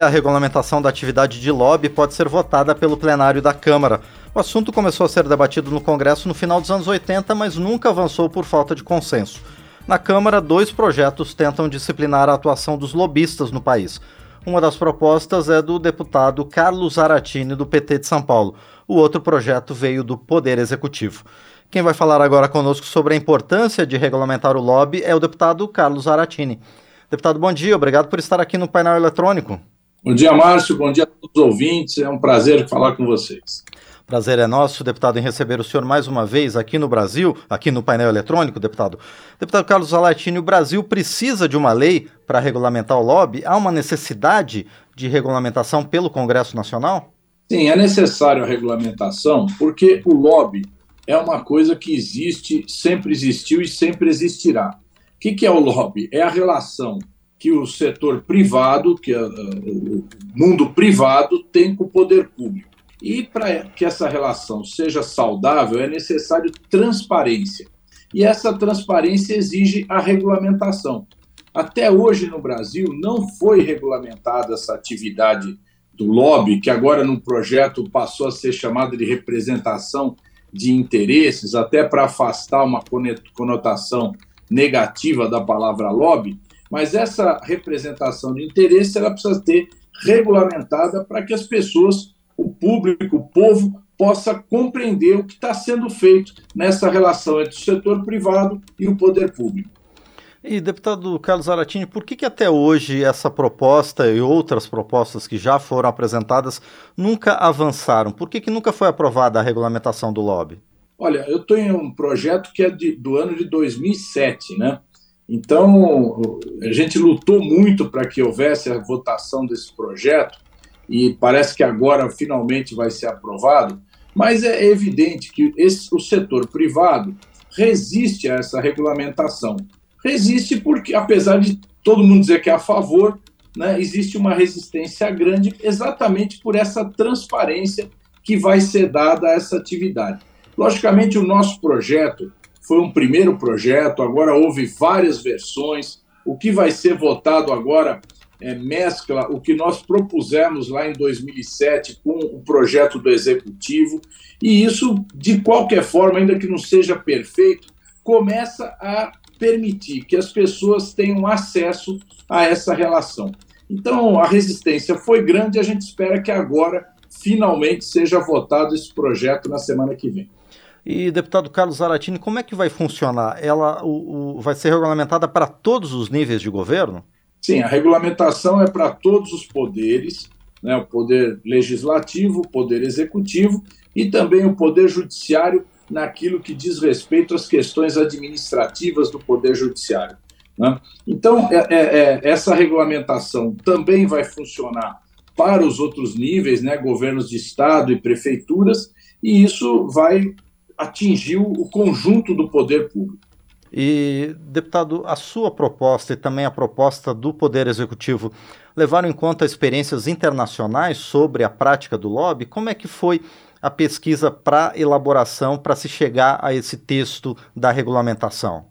A regulamentação da atividade de lobby pode ser votada pelo plenário da Câmara. O assunto começou a ser debatido no Congresso no final dos anos 80, mas nunca avançou por falta de consenso. Na Câmara, dois projetos tentam disciplinar a atuação dos lobistas no país. Uma das propostas é do deputado Carlos Aratini, do PT de São Paulo. O outro projeto veio do Poder Executivo. Quem vai falar agora conosco sobre a importância de regulamentar o lobby é o deputado Carlos Aratini. Deputado, bom dia, obrigado por estar aqui no painel eletrônico. Bom dia, Márcio. Bom dia a todos os ouvintes. É um prazer falar com vocês. Prazer é nosso, deputado, em receber o senhor mais uma vez aqui no Brasil, aqui no painel eletrônico, deputado. Deputado Carlos Alatini, o Brasil precisa de uma lei para regulamentar o lobby? Há uma necessidade de regulamentação pelo Congresso Nacional? Sim, é necessário a regulamentação, porque o lobby é uma coisa que existe, sempre existiu e sempre existirá. O que, que é o lobby? É a relação que o setor privado, que é, o mundo privado, tem com o poder público. E para que essa relação seja saudável, é necessário transparência. E essa transparência exige a regulamentação. Até hoje no Brasil não foi regulamentada essa atividade do lobby, que agora no projeto passou a ser chamada de representação de interesses, até para afastar uma conotação negativa da palavra lobby, mas essa representação de interesse ela precisa ter regulamentada para que as pessoas, o público, o povo, possa compreender o que está sendo feito nessa relação entre o setor privado e o poder público. E, deputado Carlos Aratini, por que, que até hoje essa proposta e outras propostas que já foram apresentadas nunca avançaram? Por que, que nunca foi aprovada a regulamentação do lobby? Olha, eu tenho um projeto que é de, do ano de 2007, né? Então, a gente lutou muito para que houvesse a votação desse projeto e parece que agora finalmente vai ser aprovado, mas é evidente que esse, o setor privado resiste a essa regulamentação. Resiste porque, apesar de todo mundo dizer que é a favor, né, existe uma resistência grande exatamente por essa transparência que vai ser dada a essa atividade. Logicamente, o nosso projeto foi um primeiro projeto, agora houve várias versões. O que vai ser votado agora é, mescla o que nós propusemos lá em 2007 com o projeto do Executivo, e isso, de qualquer forma, ainda que não seja perfeito, começa a permitir que as pessoas tenham acesso a essa relação. Então, a resistência foi grande e a gente espera que agora, finalmente, seja votado esse projeto na semana que vem. E, deputado Carlos Zaratini, como é que vai funcionar? Ela o, o, vai ser regulamentada para todos os níveis de governo? Sim, a regulamentação é para todos os poderes, né, o poder legislativo, o poder executivo e também o poder judiciário naquilo que diz respeito às questões administrativas do poder judiciário. Né? Então, é, é, é essa regulamentação também vai funcionar para os outros níveis, né, governos de estado e prefeituras, e isso vai atingiu o conjunto do poder público. E, deputado, a sua proposta e também a proposta do Poder Executivo levaram em conta experiências internacionais sobre a prática do lobby? Como é que foi a pesquisa para elaboração, para se chegar a esse texto da regulamentação?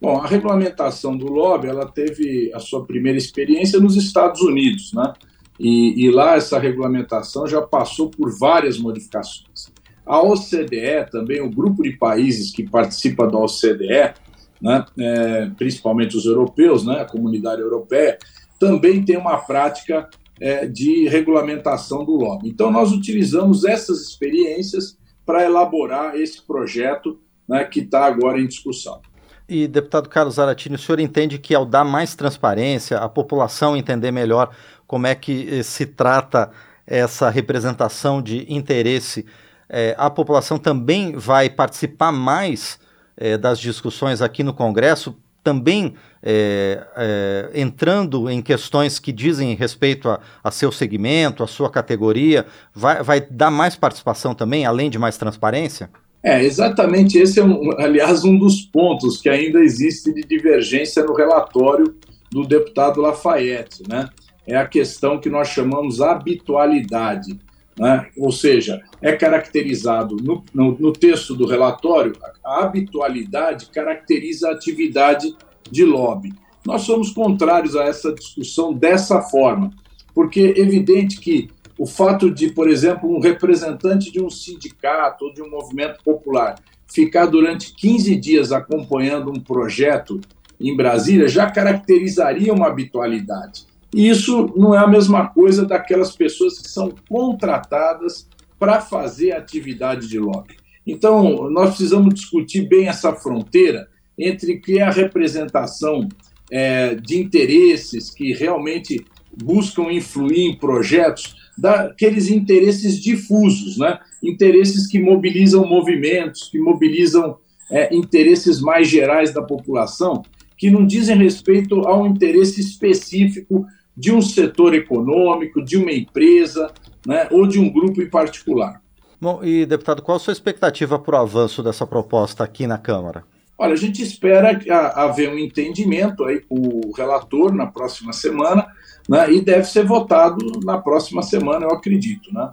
Bom, a regulamentação do lobby ela teve a sua primeira experiência nos Estados Unidos, né? E, e lá essa regulamentação já passou por várias modificações. A OCDE, também o grupo de países que participa da OCDE, né, é, principalmente os europeus, né, a comunidade europeia, também tem uma prática é, de regulamentação do lobby. Então, nós utilizamos essas experiências para elaborar esse projeto né, que está agora em discussão. E, deputado Carlos Aratini, o senhor entende que ao dar mais transparência, a população entender melhor como é que eh, se trata essa representação de interesse é, a população também vai participar mais é, das discussões aqui no Congresso, também é, é, entrando em questões que dizem respeito a, a, seu segmento, a sua categoria, vai, vai dar mais participação também, além de mais transparência? É, exatamente esse é, um, aliás, um dos pontos que ainda existe de divergência no relatório do deputado Lafayette, né? É a questão que nós chamamos habitualidade. Né? Ou seja, é caracterizado no, no, no, texto do relatório, a habitualidade caracteriza a atividade de lobby. Nós somos contrários a essa discussão dessa forma, porque é evidente que o fato de, por exemplo, um representante de um sindicato ou de um movimento popular ficar durante 15 dias acompanhando um projeto em Brasília já caracterizaria uma habitualidade. E isso não é a mesma coisa daquelas pessoas que são contratadas para fazer atividade de lobby. Então, nós precisamos discutir bem essa fronteira entre que é a representação é, de interesses que realmente buscam influir em projetos, daqueles interesses difusos, né? interesses que mobilizam movimentos, que mobilizam é, interesses mais gerais da população, que não dizem respeito a um interesse específico de um setor econômico, de uma empresa né, ou de um grupo em particular. Bom, e deputado, qual a sua expectativa para o avanço dessa proposta aqui na Câmara? Olha, a gente espera haver um entendimento aí com o relator na próxima semana, né, e deve ser votado na próxima semana, eu acredito. Né?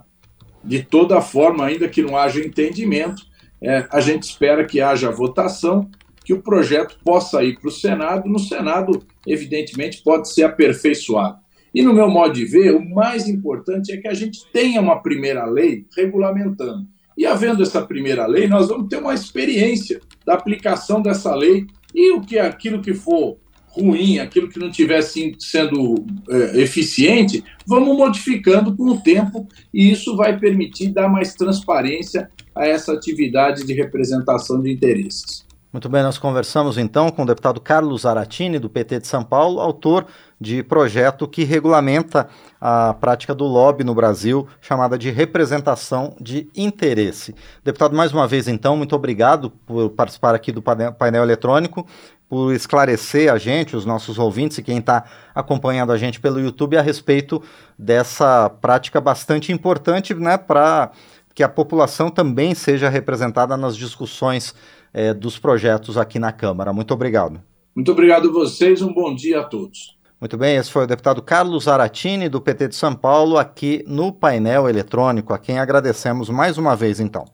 De toda forma, ainda que não haja entendimento, é, a gente espera que haja votação, que o projeto possa ir para o Senado. No Senado, evidentemente, pode ser aperfeiçoado. E no meu modo de ver, o mais importante é que a gente tenha uma primeira lei regulamentando. E havendo essa primeira lei, nós vamos ter uma experiência da aplicação dessa lei e o que aquilo que for ruim, aquilo que não estiver sendo é, eficiente, vamos modificando com o tempo e isso vai permitir dar mais transparência a essa atividade de representação de interesses. Muito bem, nós conversamos então com o deputado Carlos Aratini, do PT de São Paulo, autor de projeto que regulamenta a prática do lobby no Brasil, chamada de representação de interesse. Deputado, mais uma vez então, muito obrigado por participar aqui do painel eletrônico, por esclarecer a gente, os nossos ouvintes e quem está acompanhando a gente pelo YouTube a respeito dessa prática bastante importante né, para que a população também seja representada nas discussões é, dos projetos aqui na Câmara. Muito obrigado. Muito obrigado a vocês, um bom dia a todos. Muito bem, esse foi o deputado Carlos Aratini, do PT de São Paulo, aqui no painel eletrônico, a quem agradecemos mais uma vez, então.